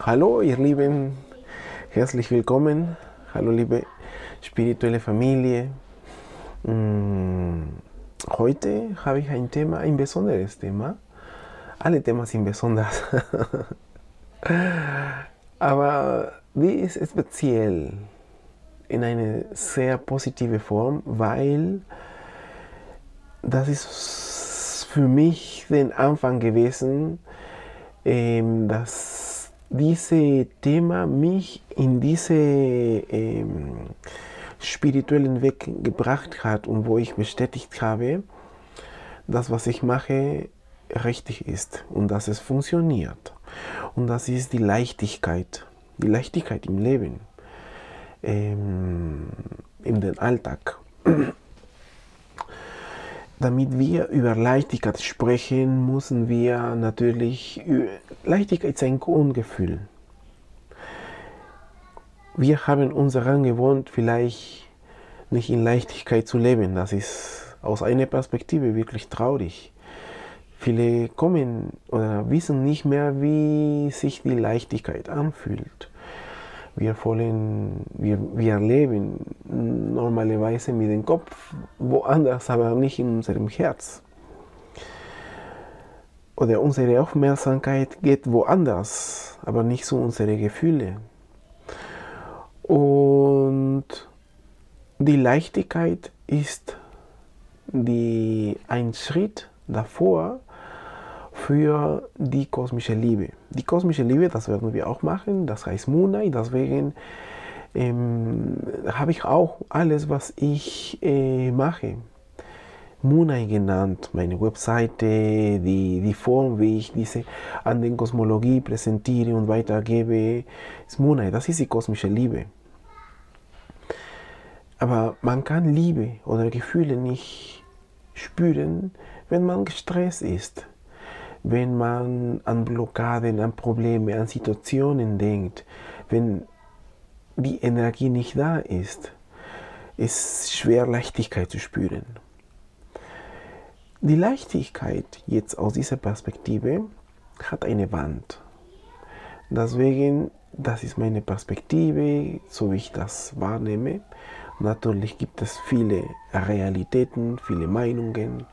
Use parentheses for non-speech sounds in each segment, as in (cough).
Hallo, ihr Lieben, herzlich willkommen. Hallo, liebe spirituelle Familie. Mm, heute habe ich ein Thema, ein besonderes Thema. Alle Themen sind besonders. (laughs) Aber die ist speziell in eine sehr positive Form, weil das ist für mich den Anfang gewesen, ähm, dass dieses Thema mich in diese ähm, spirituellen Weg gebracht hat und wo ich bestätigt habe, dass was ich mache richtig ist und dass es funktioniert. Und das ist die Leichtigkeit, die Leichtigkeit im Leben, ähm, in den Alltag. Damit wir über Leichtigkeit sprechen, müssen wir natürlich, Leichtigkeit ist ein Grundgefühl. Wir haben uns daran gewohnt, vielleicht nicht in Leichtigkeit zu leben. Das ist aus einer Perspektive wirklich traurig. Viele kommen oder wissen nicht mehr, wie sich die Leichtigkeit anfühlt. Wir, wollen, wir, wir leben normalerweise mit dem Kopf woanders, aber nicht in unserem Herz. Oder unsere Aufmerksamkeit geht woanders, aber nicht zu unseren Gefühlen. Und die Leichtigkeit ist die, ein Schritt davor, für die kosmische Liebe. Die kosmische Liebe, das werden wir auch machen, das heißt Munai, deswegen ähm, habe ich auch alles, was ich äh, mache, Munai genannt, meine Webseite, die, die Form, wie ich diese an den Kosmologie präsentiere und weitergebe, ist Munai, das ist die kosmische Liebe. Aber man kann Liebe oder Gefühle nicht spüren, wenn man gestresst ist wenn man an Blockaden, an Probleme, an Situationen denkt, wenn die Energie nicht da ist, ist schwer Leichtigkeit zu spüren. Die Leichtigkeit jetzt aus dieser Perspektive hat eine Wand. Deswegen, das ist meine Perspektive, so wie ich das wahrnehme. Natürlich gibt es viele Realitäten, viele Meinungen,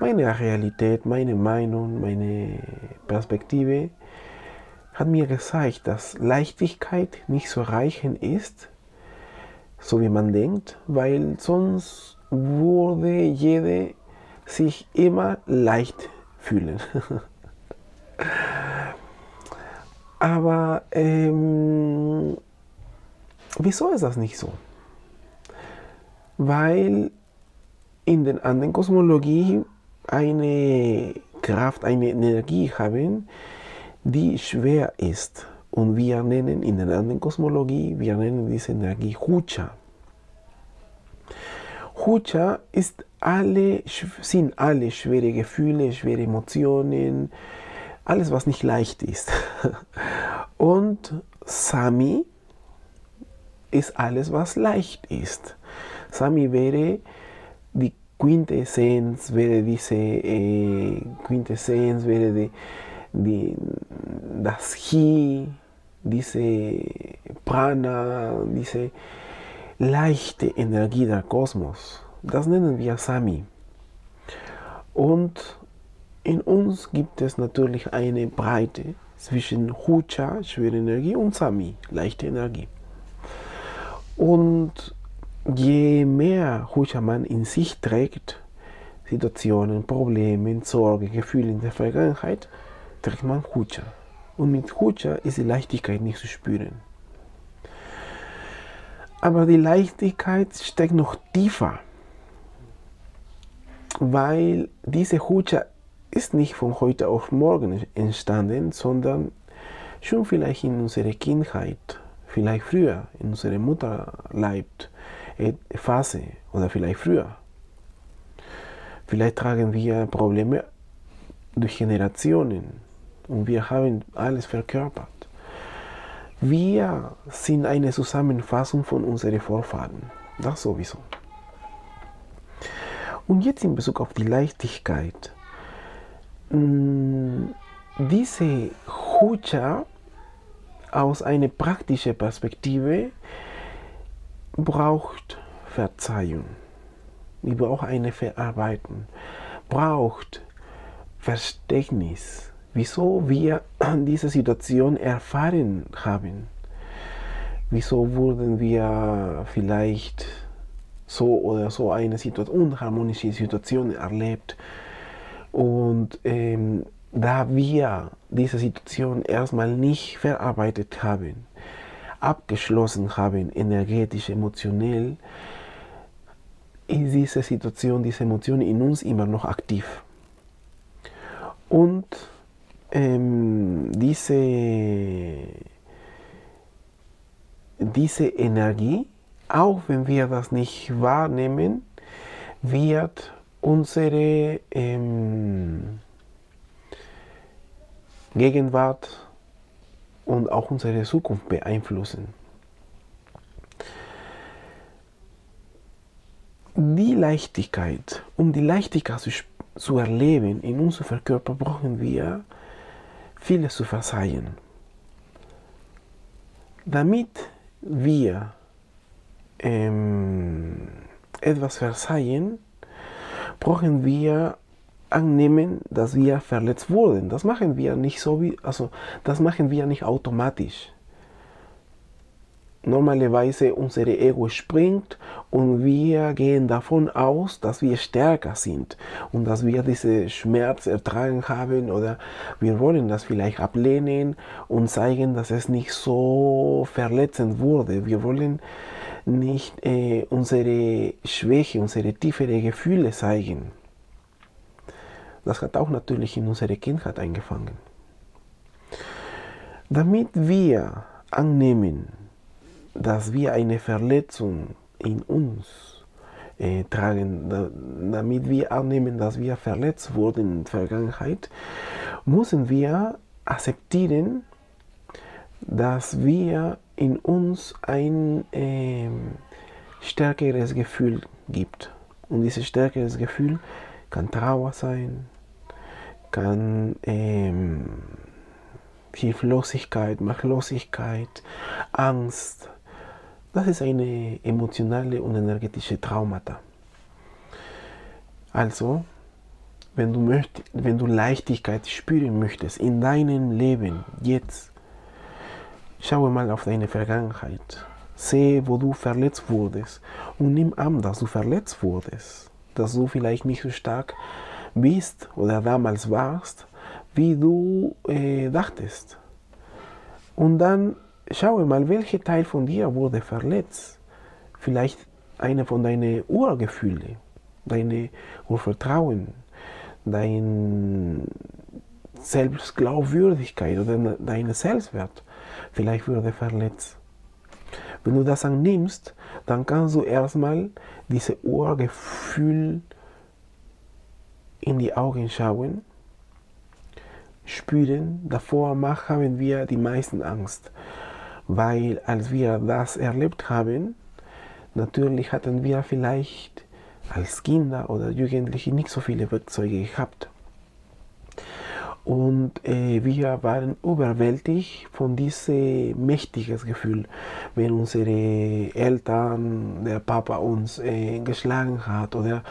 meine Realität, meine Meinung, meine Perspektive hat mir gezeigt, dass Leichtigkeit nicht so reichen ist, so wie man denkt, weil sonst würde jeder sich immer leicht fühlen. (laughs) Aber ähm, wieso ist das nicht so? Weil in den anderen Kosmologien eine Kraft, eine Energie haben, die schwer ist. Und wir nennen in der anderen Kosmologie, wir nennen diese Energie Hucha. Hucha ist alle, sind alle schwere Gefühle, schwere Emotionen, alles, was nicht leicht ist. (laughs) Und Sami ist alles, was leicht ist. Sami wäre die Quintessenz wäre diese äh, Quintessenz, wäre die, die, das Chi, diese Prana, diese leichte Energie der Kosmos. Das nennen wir Sami. Und in uns gibt es natürlich eine Breite zwischen Hucha, schwere Energie, und Sami, leichte Energie. Und je mehr Hucha man in sich trägt, Situationen, Probleme, Sorge, Gefühle in der Vergangenheit, trägt man Hucha. Und mit Hucha ist die Leichtigkeit nicht zu spüren. Aber die Leichtigkeit steckt noch tiefer, weil diese Hucha ist nicht von heute auf morgen entstanden, sondern schon vielleicht in unserer Kindheit, vielleicht früher in unserem Mutterleib Phase oder vielleicht früher. Vielleicht tragen wir Probleme durch Generationen und wir haben alles verkörpert. Wir sind eine Zusammenfassung von unseren Vorfahren. Das sowieso. Und jetzt in Bezug auf die Leichtigkeit. Mm, diese Hucha aus einer praktischen Perspektive braucht Verzeihung. Wir brauchen eine Verarbeitung. Braucht Verständnis, wieso wir (clears throat) diese Situation erfahren haben. Wieso wurden wir vielleicht so oder so eine Situation, unharmonische Situation erlebt. Und ähm, da wir diese Situation erstmal nicht verarbeitet haben, abgeschlossen haben, energetisch, emotionell, ist diese Situation, diese Emotion in uns immer noch aktiv. Und ähm, diese, diese Energie, auch wenn wir das nicht wahrnehmen, wird unsere ähm, Gegenwart und auch unsere Zukunft beeinflussen. Die Leichtigkeit, um die Leichtigkeit zu, zu erleben in unserem Körper, brauchen wir vieles zu verzeihen. Damit wir ähm, etwas verzeihen, brauchen wir annehmen, dass wir verletzt wurden. Das machen wir nicht so wie, also das machen wir nicht automatisch. Normalerweise unser Ego springt und wir gehen davon aus, dass wir stärker sind und dass wir diesen Schmerz ertragen haben oder wir wollen das vielleicht ablehnen und zeigen, dass es nicht so verletzend wurde. Wir wollen nicht äh, unsere Schwäche, unsere tiefere Gefühle zeigen. Das hat auch natürlich in unserer Kindheit eingefangen. Damit wir annehmen, dass wir eine Verletzung in uns äh, tragen, da, damit wir annehmen, dass wir verletzt wurden in der Vergangenheit, müssen wir akzeptieren, dass wir in uns ein äh, stärkeres Gefühl gibt. Und dieses stärkeres Gefühl kann Trauer sein, kann ähm, Hilflosigkeit, Machtlosigkeit, Angst. Das ist eine emotionale und energetische Traumata. Also, wenn du, möcht, wenn du Leichtigkeit spüren möchtest in deinem Leben, jetzt, schaue mal auf deine Vergangenheit. Sehe, wo du verletzt wurdest und nimm an, dass du verletzt wurdest dass du vielleicht nicht so stark bist oder damals warst, wie du äh, dachtest. Und dann schaue mal, welcher Teil von dir wurde verletzt. Vielleicht eine von deinen Urgefühlen, deine Urvertrauen, deine Selbstglaubwürdigkeit oder dein Selbstwert. Vielleicht wurde verletzt. Wenn du das annimmst, dann kannst du erstmal diese Urgefühl in die Augen schauen, spüren. Davor haben wir die meisten Angst, weil als wir das erlebt haben, natürlich hatten wir vielleicht als Kinder oder Jugendliche nicht so viele Werkzeuge gehabt. Und äh, wir waren überwältigt von diesem mächtigen Gefühl, wenn unsere Eltern, der Papa uns äh, geschlagen hat oder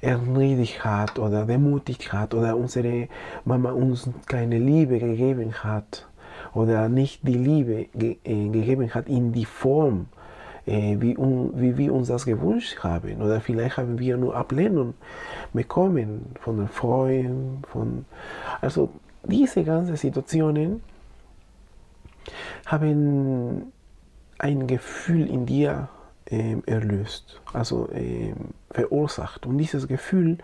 erniedrigt hat oder demutigt hat oder unsere Mama uns keine Liebe gegeben hat oder nicht die Liebe ge äh, gegeben hat in die Form, äh, wie, un, wie wir uns das gewünscht haben. Oder vielleicht haben wir nur Ablehnung bekommen von den Freunden. Von, also diese ganzen Situationen haben ein Gefühl in dir äh, erlöst, also äh, verursacht. Und dieses Gefühl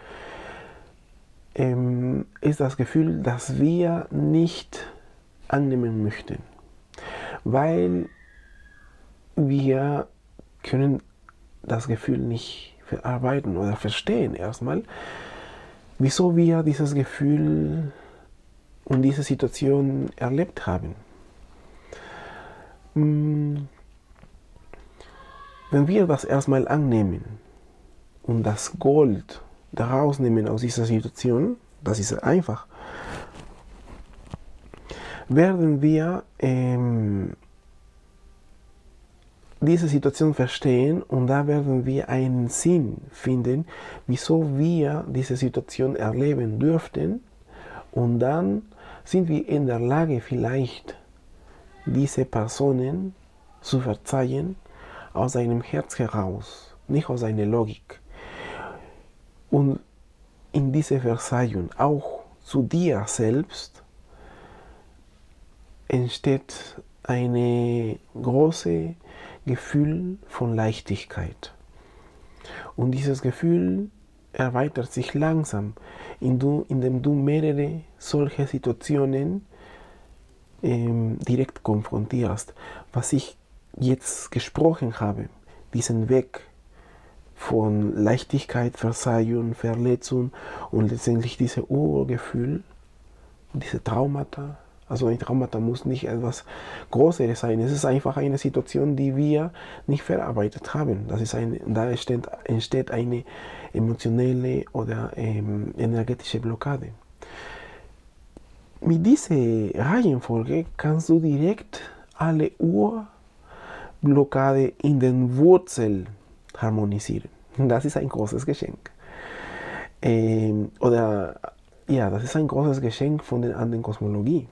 ähm, ist das Gefühl, das wir nicht annehmen möchten, weil wir können das Gefühl nicht verarbeiten oder verstehen erstmal, wieso wir dieses Gefühl und diese Situation erlebt haben. Hm. Wenn wir das erstmal annehmen und das Gold daraus nehmen aus dieser Situation, das ist einfach, werden wir ähm, diese Situation verstehen und da werden wir einen Sinn finden, wieso wir diese Situation erleben dürften und dann sind wir in der Lage vielleicht diese Personen zu verzeihen aus einem Herz heraus, nicht aus einer Logik. Und in diese Verzeihung auch zu dir selbst entsteht eine große Gefühl von Leichtigkeit. Und dieses Gefühl erweitert sich langsam, indem du mehrere solche Situationen ähm, direkt konfrontierst. Was ich jetzt gesprochen habe, diesen Weg von Leichtigkeit, Verzeihung, Verletzung und letztendlich dieses Urgefühl, diese Traumata, also ein Traumata muss nicht etwas Größeres sein. Es ist einfach eine Situation, die wir nicht verarbeitet haben. Das ist ein, da entsteht, entsteht eine emotionelle oder ähm, energetische Blockade. Mit dieser Reihenfolge kannst du direkt alle Urblockade in den Wurzeln harmonisieren. Das ist ein großes Geschenk. Ähm, oder ja, das ist ein großes Geschenk von der anderen Kosmologie.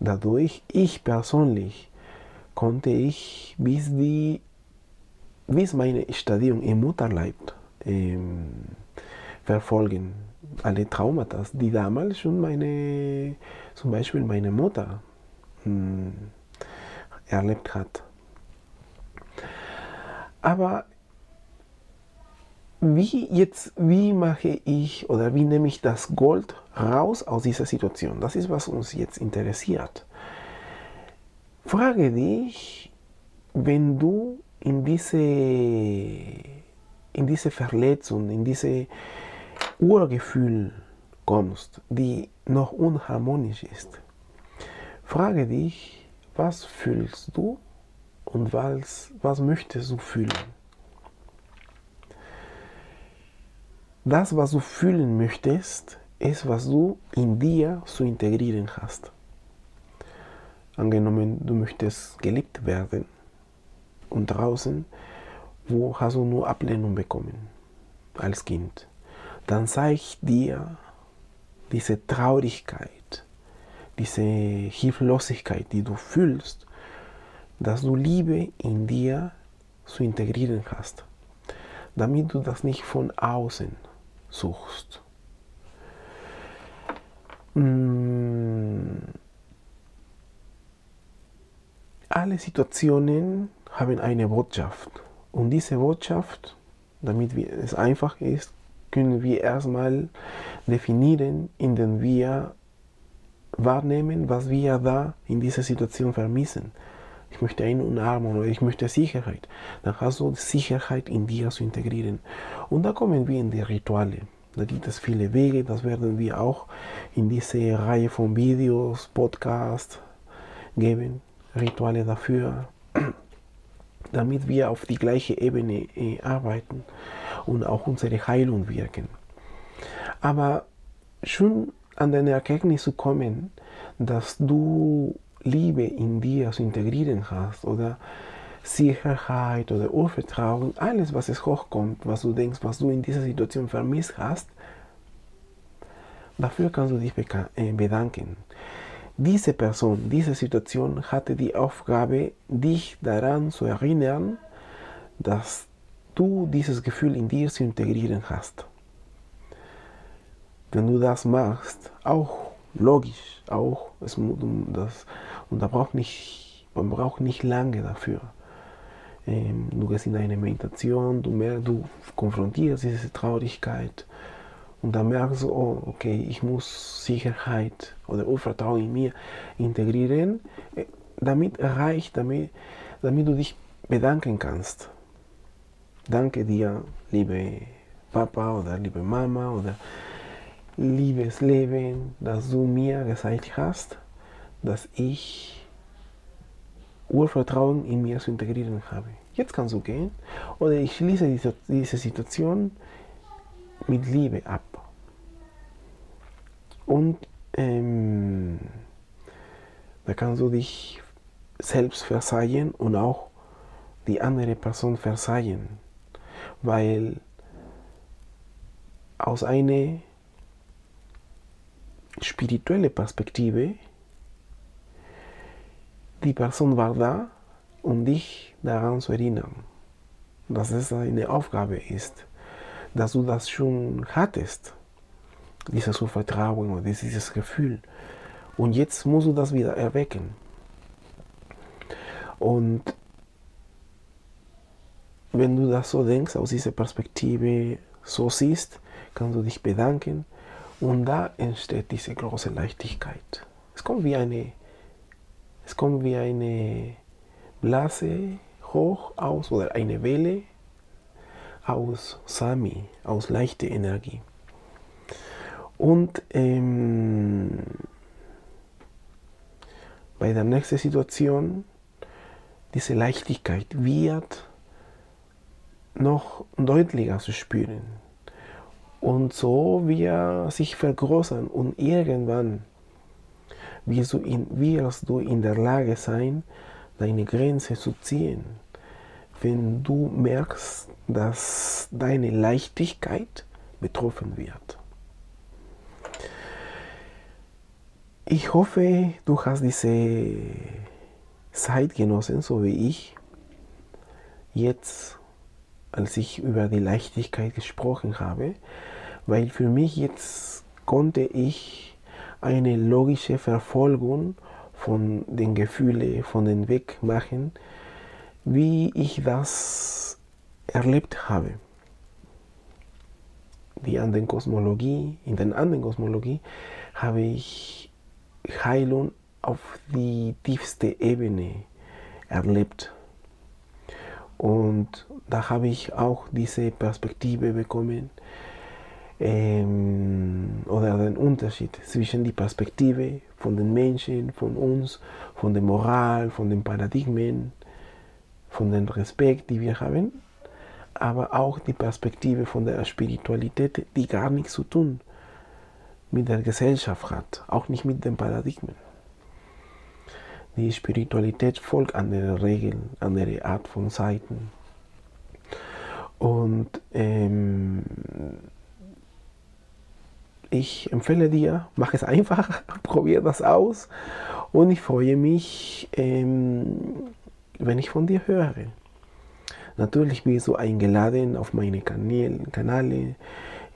Dadurch, ich persönlich, konnte ich bis, die, bis meine Stadium im Mutterleib ähm, verfolgen. Alle Traumata, die damals schon meine, zum Beispiel meine Mutter mh, hm, erlebt hat. Aber wie jetzt, wie mache ich oder wie nehme ich das Gold raus aus dieser Situation? Das ist, was uns jetzt interessiert. Frage dich, wenn du in diese, in diese Verletzung, in diese Urgefühl kommst, die noch unharmonisch ist. Frage dich, was fühlst du und was, was möchtest du fühlen? Das, was du fühlen möchtest, ist, was du in dir zu integrieren hast. Angenommen, du möchtest geliebt werden und draußen, wo hast du nur Ablehnung bekommen als Kind, dann zeig dir diese Traurigkeit, diese Hilflosigkeit, die du fühlst, dass du Liebe in dir zu integrieren hast, damit du das nicht von außen suchst. Mm. Alle Situationen haben eine Botschaft. Und diese Botschaft, damit es einfach ist, können wir erstmal definieren, indem wir wahrnehmen, was wir da in dieser Situation vermissen. Ich möchte eine Umarmung oder ich möchte Sicherheit. Dann hast du Sicherheit in dir zu integrieren. Und da kommen wir in die Rituale. Da gibt es viele Wege, das werden wir auch in diese Reihe von Videos, Podcasts geben. Rituale dafür, (clears throat) damit wir auf die gleiche Ebene äh, arbeiten und auch unsere Heilung wirken. Aber schon an den Erkenntnis zu kommen, dass du Liebe in dir zu integrieren hast oder Sicherheit oder Urvertrauen, alles, was es hochkommt, was du denkst, was du in dieser Situation vermisst hast, dafür kannst du dich äh, bedanken. Diese Person, diese Situation hatte die Aufgabe, dich daran zu erinnern, dass du dieses Gefühl in dir zu integrieren hast. Wenn du das machst, auch logisch, auch das, und da braucht nicht, man braucht nicht lange dafür. Ähm, du gehst in eine Meditation, du, merkst, du konfrontierst diese Traurigkeit und dann merkst du, oh, okay, ich muss Sicherheit oder Urvertrauen in mir integrieren. Äh, damit reicht, damit, damit du dich bedanken kannst. Danke dir, liebe Papa oder liebe Mama oder liebes Leben, dass du mir gezeigt hast, dass ich Urvertrauen in mir zu integrieren habe. Jetzt kannst du gehen oder ich schließe diese, diese Situation mit Liebe ab. Und ähm, Da kannst du dich selbst verzeihen und auch die andere Person verzeihen. Weil aus einer spirituellen Perspektive, die Person war da, um dich daran zu erinnern, dass es eine Aufgabe ist, dass du das schon hattest, dieses Vertrauen oder dieses Gefühl. Und jetzt musst du das wieder erwecken. Und wenn du das so denkst, aus dieser Perspektive so siehst, kannst du dich bedanken und da entsteht diese große Leichtigkeit. Es kommt wie eine, es kommt wie eine Blase hoch aus oder eine Welle aus Sami, aus leichter Energie. Und ähm, bei der nächsten Situation, diese Leichtigkeit wird noch deutlicher zu spüren. Und so wir sich vergrößern und irgendwann wirst du, in, wirst du in der Lage sein, deine Grenze zu ziehen. Wenn du merkst, dass deine Leichtigkeit betroffen wird. Ich hoffe, du hast diese Zeit genossen, so wie ich. Jetzt als ich über die Leichtigkeit gesprochen habe, weil für mich jetzt konnte ich eine logische Verfolgung von den Gefühlen, von den Weg machen, wie ich das erlebt habe. Die anderen Kosmologie, in der anderen Kosmologie habe ich Heilung auf die tiefste Ebene erlebt. Und da habe ich auch diese Perspektive bekommen ähm, oder den Unterschied zwischen der Perspektive von den Menschen, von uns, von der Moral, von den Paradigmen, von dem Respekt, die wir haben, aber auch die Perspektive von der Spiritualität, die gar nichts zu tun mit der Gesellschaft hat, auch nicht mit den Paradigmen. Die Spiritualität folgt anderen Regeln, andere Art von Seiten. Und ähm, ich empfehle dir, mach es einfach, (laughs) probier das aus und ich freue mich, ähm, wenn ich von dir höre. Natürlich bist du eingeladen auf meine Kanäle, Kanäle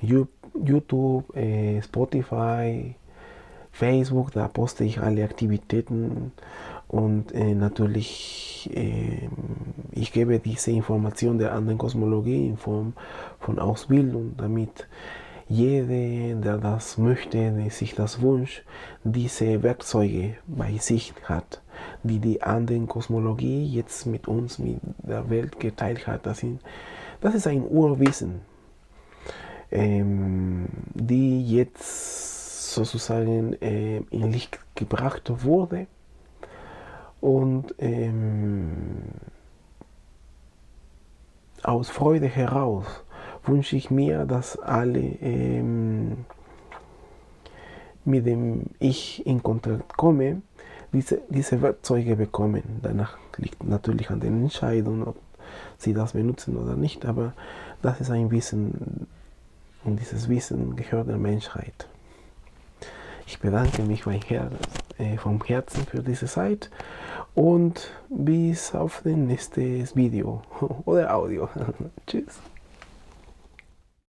YouTube, äh, Spotify, Facebook, da poste ich alle Aktivitäten und äh, natürlich äh, ich gebe diese Information der anderen Kosmologie in Form von Ausbildung, damit jeder, der das möchte, der sich das wünscht, diese Werkzeuge bei sich hat, die die anderen Kosmologie jetzt mit uns, mit der Welt geteilt hat. Das, sind, das ist ein Urwissen, ähm, die jetzt sozusagen äh, in Licht gebracht wurde. Und ähm, aus Freude heraus wünsche ich mir, dass alle ähm, mit dem ich in Kontakt komme, diese, diese Werkzeuge bekommen. Danach liegt natürlich an den Entscheidungen, ob sie das benutzen oder nicht, aber das ist ein Wissen und dieses Wissen gehört der Menschheit. Ich bedanke mich äh, vom Herzen für diese Zeit und bis auf das nächste Video (laughs) oder Audio. (laughs) Tschüss.